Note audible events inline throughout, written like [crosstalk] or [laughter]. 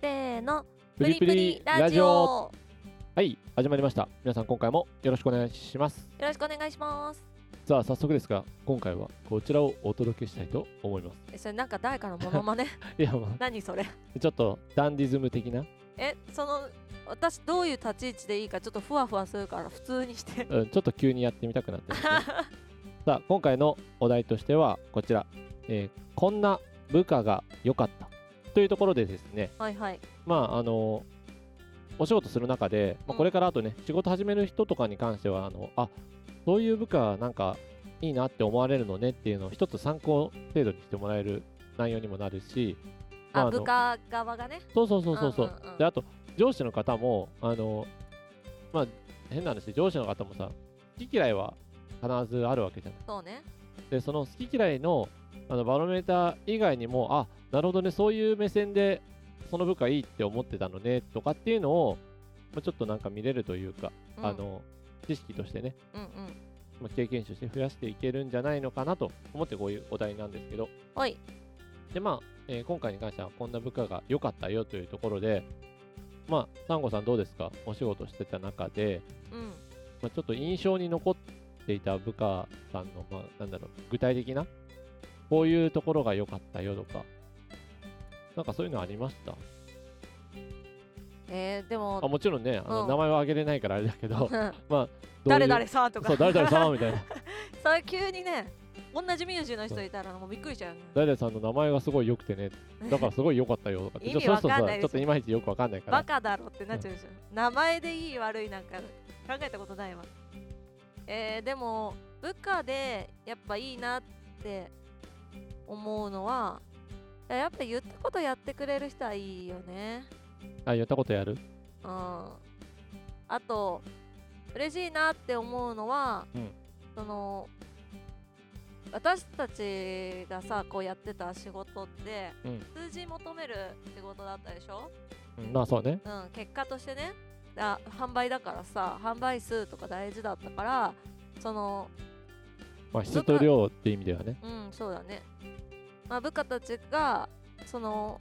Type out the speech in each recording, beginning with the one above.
せーの。プリプリラジオ。はい始まりました。皆さん今回もよろしくお願いします。よろしくお願いします。さあ早速ですが今回はこちらをお届けしたいと思います。えそれなんか誰かのモノマネいやま何それ？あちょっとダンディズム的な、えその私どういう立ち位置でいいかちょっとふわふわするから普通にして。うん、ちょっと急にやってみたくなってね。[laughs] さあ今回のお題としてはこちら、えーこんな部下が良かったというところでですねはいはい。まああのお仕事する中で、まあ、うん。これからあとね、仕事始める人とかに関してはあのあそういう部下なんかいいなって思われるのねっていうのを一つ参考程度にしてもらえる内容にもなるし、まあ、の部下側がね？そうそうそうそうそう,、うんうんうん。であと上司の方もあのまあ変な話上司の方もさ好き嫌いは必ずあるわけじゃない。そうね。でその好き嫌いのあのバロメーター以外にもあなるほどねそういう目線でその部下いいって思ってたのねとかっていうのを、まあ、ちょっとなんか見れるというか、うん。あの知識としてね、うんうん。まあ、経験値として増やしていけるんじゃないのかなと思ってこういうお題なんですけど。おい。でまあ、えー今回に関してはこんな部下が良かったよというところでまあサンゴさんどうですか？お仕事してた中で、うん。まあ、ちょっと印象に残っていた部下さんの、まあ、なんだろう、具体的な、こういうところが良かったよとか、なんかそういうのありました？えー、であももちろんね、あのうん。名前は挙げれないからあれだけど、[laughs] まあ、誰々さんとか。そう、誰々さんみたいな。[laughs] それ急にね同じ名字の人いたらもうびっくりしちゃうよね。誰々さんの名前がすごい良くてね、だからすごい良かったよとかって、意 [laughs] 味ちょっといです。ちょっといまいちよくわかんないかバら。カだろってなっちゃうでしょ、名前でいい悪いなんか考えたことないわ。えー、でも部下でやっぱいいなって思うのはやっぱ言ったことやってくれる人はいいよね。あ、やったことやる？うん。あと嬉しいなって思うのは、うん。その私たちがさこうやってた仕事って、うん。数字求める仕事だったでしょ？うんまあそうね。うん、結果としてねあ販売だからさ販売数とか大事だったからそのまあ質と量って意味ではね。うんそうだね、まあ、部下たちがその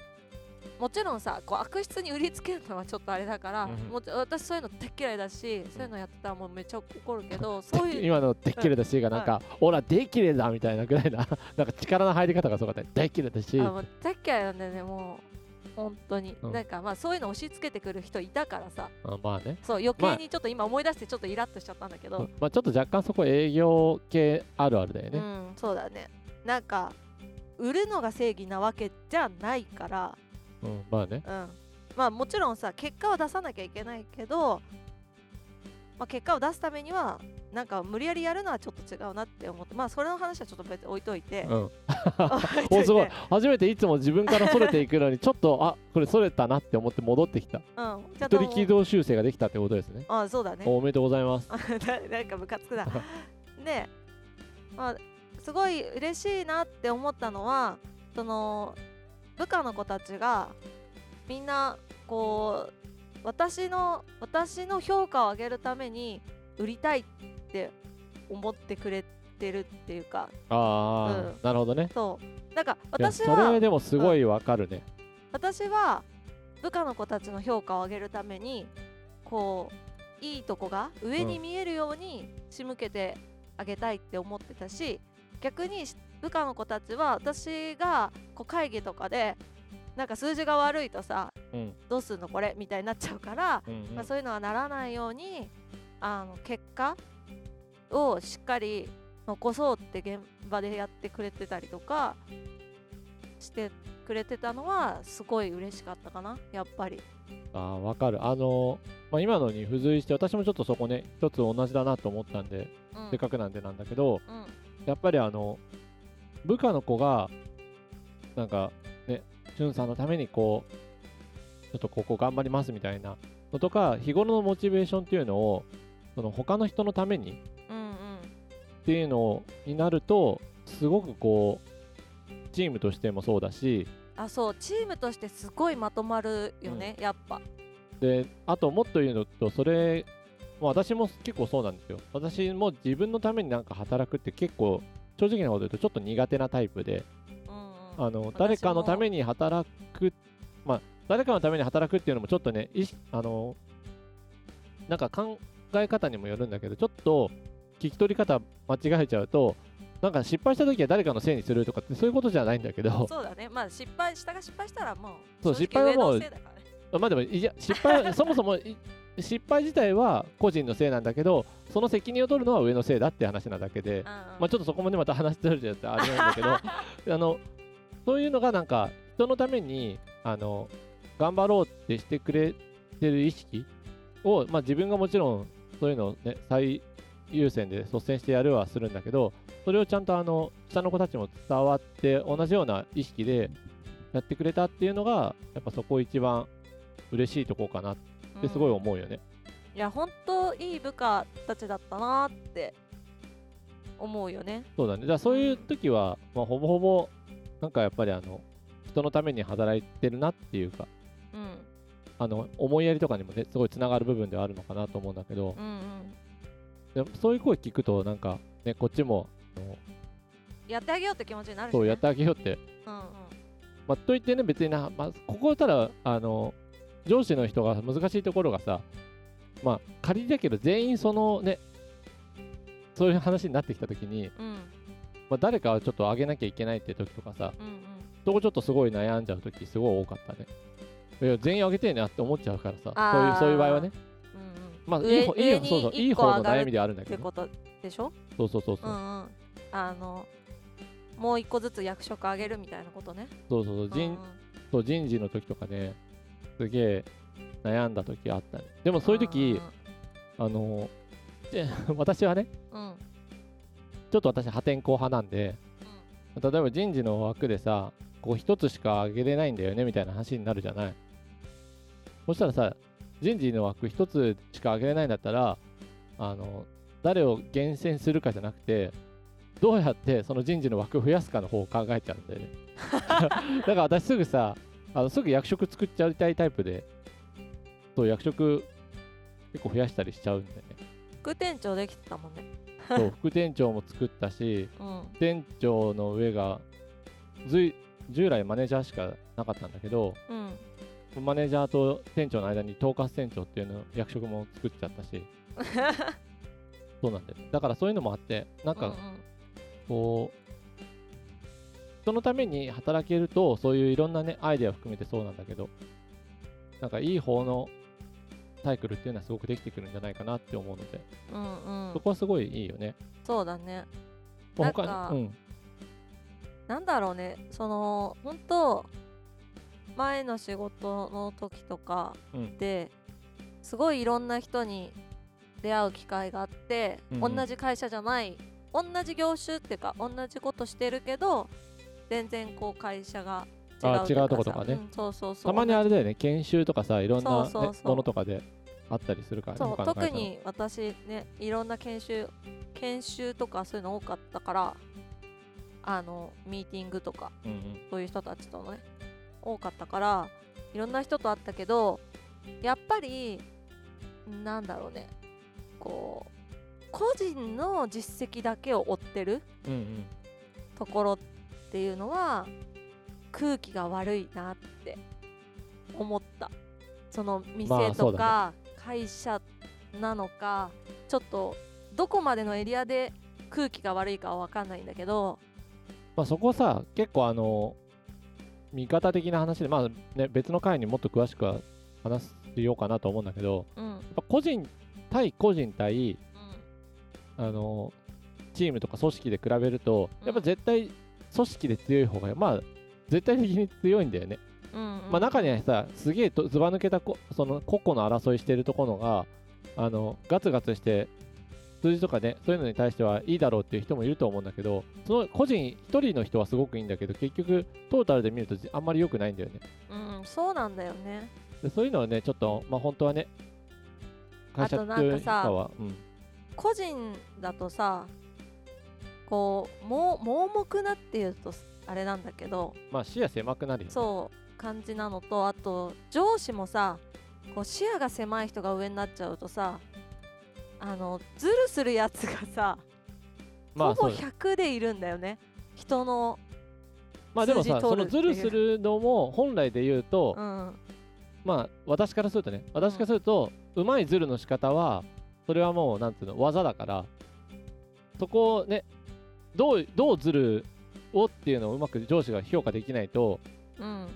もちろんさこう悪質に売りつけるのはちょっとあれだから、うん。もち私そういうの大っ嫌いだし、そういうのやってたらもうめっちゃ怒るけど [laughs] そういう今のでっきれだしがなんか、オラでっきれだみたいなぐらいな、[laughs] なんか力の入り方がすごかった。でっきれだし、あもう大っ嫌いなんだよねもう。本当に、うん。なんかまあそういうの押し付けてくる人いたからさ。あまあね。そう余計にちょっと今思い出してちょっとイラッとしちゃったんだけど、まあちょっと若干そこ営業系あるあるだよね。うんそうだね。なんか売るのが正義なわけじゃないからうん、まあね。うんまあもちろんさ結果を出さなきゃいけないけど、まあ、結果を出すためにはなんか無理やりやるのはちょっと違うなって思ってまあそれの話はちょっと別に置いといて、うん。[laughs] 置いといおすごいて。[laughs] 初めていつも自分からそれていくのに、ちょっと、あこれそれたなって思って戻ってきた。うん、ちゃんと一人軌道修正ができたってことですね。あそうだねおめでとうございます。[laughs] ななんかムカつくなで、まあ、すごい嬉しいなって思ったのはその部下の子たちがみんなこう私の私の評価を上げるために売りたいって思ってくれてるっていうかああ、うんなるほどね。そうなんか私はそれでもすごいわかるね。私は部下の子たちの評価を上げるためにこういいとこが上に見えるように仕向けてあげたいって思ってたし逆に部下の子たちは私がこう会議とかでなんか数字が悪いとさうん。どうすんのこれみたいになっちゃうから、うんうんまあ、そういうのはならないようにあの結果をしっかり残そうって現場でやってくれてたりとかしてくれてたのはすごい嬉しかったかなやっぱり。あーわかる。あのまあ、今のに付随して、私もちょっとそこね、一つ同じだなと思ったんで、うんせっかくなんでなんだけど、うんやっぱりあの、部下の子が、なんかね、しゅんさんのためにこう、ちょっとここ頑張りますみたいなのとか、日頃のモチベーションっていうのを、その他の人のためにうんうんっていうのになると、すごくこう、チームとしてもそうだし、あそうチームとしてすごいまとまるよね、やっぱ。で、あともっと言うのと、それ、まあ、私も結構そうなんですよ。私も自分のためになんか働くって結構、正直なこと言うとちょっと苦手なタイプで、うんうん。あのも誰かのために働く、まあ、誰かのために働くっていうのもちょっとね意識あのなんか考え方にもよるんだけどちょっと聞き取り方間違えちゃうとなんか失敗した時は誰かのせいにするとかってそういうことじゃないんだけどそうだね。まあ失敗下が失敗したらもうそう失敗はもうまあでもいや失敗そもそもい失敗自体は個人のせいなんだけどその責任を取るのは上のせいだって話なだけで、うんうん。まあ、ちょっとそこもねまた話してるじゃってあれなんだけど [laughs] あのそういうのがなんか人のためにあの頑張ろうってしてくれてる意識を、まあ、自分がもちろんそういうのを、ね、最優先で率先してやるはするんだけどそれをちゃんとあの下の子たちも伝わって同じような意識でやってくれたっていうのがやっぱそこ一番嬉しいとこかな。ってすごい思うよね。いや本当いい部下たちだったなって思うよね。そうだね。だそういう時は、まあ、ほぼほぼなんかやっぱりあの人のために働いてるなっていうかうん。あの思いやりとかにもねすごいつながる部分ではあるのかなと思うんだけど。うんうん。でもそういう声聞くとなんかねこっちもやってあげようって気持ちになるし、ね、そうやってあげようって、うんうん。まあ、といってね別にな、まあ、ここたらあの上司の人が難しいところがさまあ仮だけど全員そのねそういう話になってきた時に、うん。まあ、誰かはちょっと上げなきゃいけないって時とかさうんうん。そこちょっとすごい悩んじゃう時すごい多かったね。いや全員上げてえなって思っちゃうからさそういうそういう場合はね。うんうん。まあい上い方いいそうそういい方の悩みではあるんだけどね、ってことでしょ？そうそうそうそう。う、んうん。あのもう一個ずつ役職上げるみたいなことね。そうそうそう。うん人そう人事の時とかねすげえ悩んだ時あったね。でもそういう時あので [laughs] 私はねうん。うんちょっと私破天荒派なんで例えば人事の枠でさこう一つしか上げれないんだよねみたいな話になるじゃない。そしたらさ人事の枠一つしか上げれないんだったらあの誰を厳選するかじゃなくてどうやってその人事の枠を増やすかの方を考えちゃうんだよね。[laughs] だから私すぐさあのすぐ役職作っちゃいたいタイプでそう役職結構増やしたりしちゃうんだよね。副店長できてたもんね。そう副店長も作ったし [laughs] うん。店長の上がずい従来マネージャーしかなかったんだけどうん。マネージャーと店長の間に統括店長っていうの役職も作っちゃったし。[laughs] そうなんだよだからそういうのもあってなんかこう人のために働けるとそういういろんなねアイデアを含めてそうなんだけどなんかいい方のサイクルっていうのはすごくできてくるんじゃないかなって思うので、うんうん。そこはすごいいいよね。そうだね。まあなんかうん。なんだろうね。その本当前の仕事の時とかうん。ですごいいろんな人に出会う機会があって、うんうん。同じ会社じゃない同じ業種っていうか同じことしてるけど全然こう会社が違うあ違うとことさかね。うんそうそうそう。たまにあれだよね。研修とかさいろんな、ものとかであったりするからねそう特に私ねいろんな研修研修とかそういうの多かったからあのミーティングとかうんうん。そういう人たちとのね多かったからいろんな人と会ったけどやっぱりなんだろうねこう個人の実績だけを追ってるうんうん。ところっていうのは空気が悪いなって思った。そのまあ店とか会社なのかちょっとどこまでのエリアで空気が悪いかは分かんないんだけどまあ、そこさ結構あの味方的な話で、まあね、別の回にもっと詳しくは話しようかなと思うんだけどうん。うんやっぱ個人対個人対あのチームとか組織で比べるとうん。やっぱ絶対組織で強い方がまあ絶対的に強いんだよね。うんうんまあ、中にはさすげえとずば抜けたこその個々の争いしてるところがあのガツガツして数字とかねそういうのに対してはいいだろうっていう人もいると思うんだけどその個人一人の人はすごくいいんだけど結局トータルで見るとあんまり良くないんだよねうん、そうなんだよね。でそういうのはねちょっとまあ本当はね会社っていうかはうん個人だとさ、こう、もう盲目なっていうとあれなんだけど、まあ視野狭くなるよね。そう感じなのと、あと上司もさ、こう視野が狭い人が上になっちゃうとさ、あのズルするやつがさ、ほぼまあそう100でいるんだよね。人の、まあでもさそのズルするのも本来で言うと、うん、まあ私からするとね私からすると、うまいズルの仕方はそれはもうなんていうの技だからそこをねどうどうズルをっていうのをうまく上司が評価できないとうん。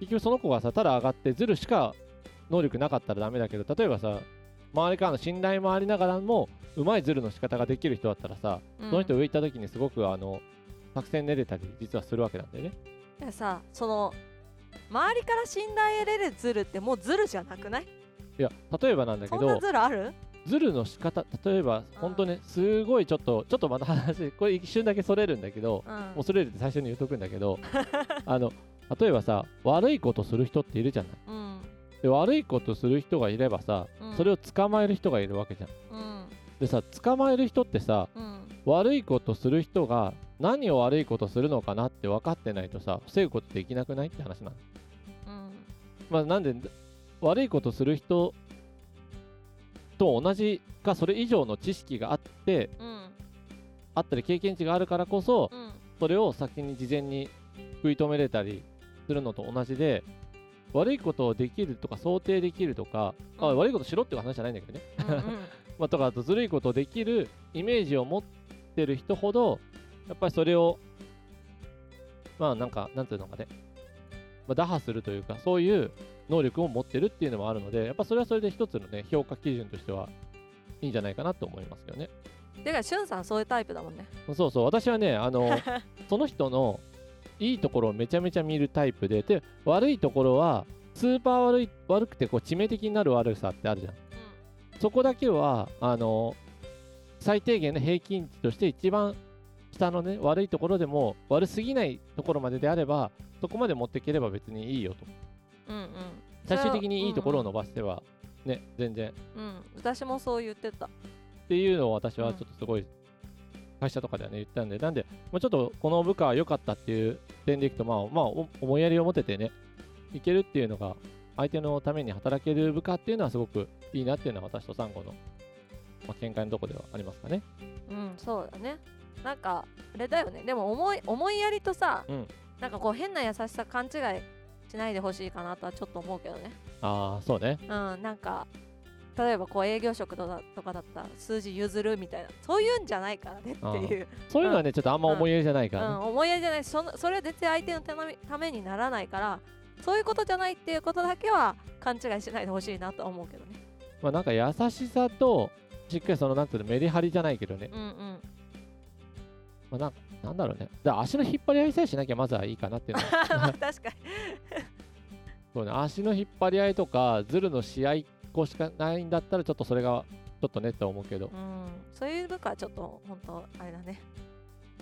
結局その子がさただ上がってズルしか能力なかったらダメだけど例えばさ周りからの信頼もありながらもうまいズルの仕方ができる人だったらさ、うん。その人上行った時にすごくあの作戦練れたり実はするわけなんだよね。でさその周りから信頼得れるズルってもうズルじゃなくない？いや例えばなんだけそんなどズルある？ズルの仕方例えば本当ねすごいちょっとちょっとまた話 [laughs] これ一瞬だけそれるんだけどうん。もうそれるって最初に言っとくんだけど [laughs] あの例えばさ悪いことする人っているじゃない。うん。で悪いことする人がいればさ、うん。それを捕まえる人がいるわけじゃん。うん。でさ捕まえる人ってさうん。悪いことする人が何を悪いことするのかなって分かってないとさ防ぐことできなくないって話なの。うん。まあなんで悪いことする人と同じかそれ以上の知識があってうんあったり経験値があるからこそうん。それを先に事前に食い止めれたりするのと同じで悪いことをできるとか想定できるとか、あうん。悪いことしろっていう話じゃないんだけどね、うんうん。[laughs] まあ、とかあとずるいことをできるイメージを持ってる人ほどやっぱりそれをまあなんかなんていうのかね、まあ、打破するというかそういう能力を持ってるっていうのもあるのでやっぱそれはそれで一つのね評価基準としてはいいんじゃないかなと思いますよね。てかしゅんさんそういうタイプだもんね。そうそう私はねあの [laughs] その人のいいところをめちゃめちゃ見るタイプでで悪いところはスーパー悪い悪くてこう致命的になる悪さってあるじゃん。そこだけはあの最低限の平均値として一番下のね悪いところでも悪すぎないところまでであればそこまで持っていければ別にいいよと。うんうん。最終的にいいところをの伸ばしてはね全然。っうん。私もそう言ってた。ていうのを私はちょっとすごい会社とかではね言ったんで。なんで、まあ、ちょっとこの部下は良かったっていう点でいくとまあまあお思いやりを持ててねいけるっていうのが相手のために働ける部下っていうのはすごくいいなっていうのは私とサンゴの、まあ、見解のとこではありますかね。うんそうだねなんかあれだよね。でも思い思いやりとさ、うん。なんかこう変な優しさ勘違いしないでほしいかなとはちょっと思うけどね。ああそうね。うんなんか例えばこう営業職とかだったら数字譲るみたいな。そういうんじゃないからねっていう、そういうのはね、ちょっとあんま思いやりじゃないからね。うん、思いやりじゃない。そのそれは絶対相手のためためにならないからそういうことじゃないっていうことだけは勘違いしないでほしいなとは思うけどね。まあなんか優しさと、しっかりそのなんていうのメリハリじゃないけどね、うんうんまあ、なんなんだろうね。だ足の引っ張り合いさえしなきゃまずはいいかなっていうのは。ま [laughs] あ確かに。そうね、足の引っ張り合いとか、ズルの試合こしかないんだったら、ちょっとそれがちょっとねって思うけど、うん。そういう部下はちょっと本当あれだね。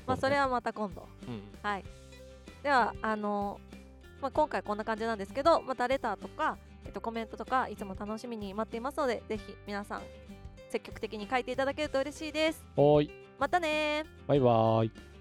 まあそれはまた今度。うん、はい。ではあのまあ、今回こんな感じなんですけどまたレターとか、えっと、コメントとかいつも楽しみに待っていますのでぜひ皆さん積極的に書いていただけると嬉しいです。い、またねーバイバーイ。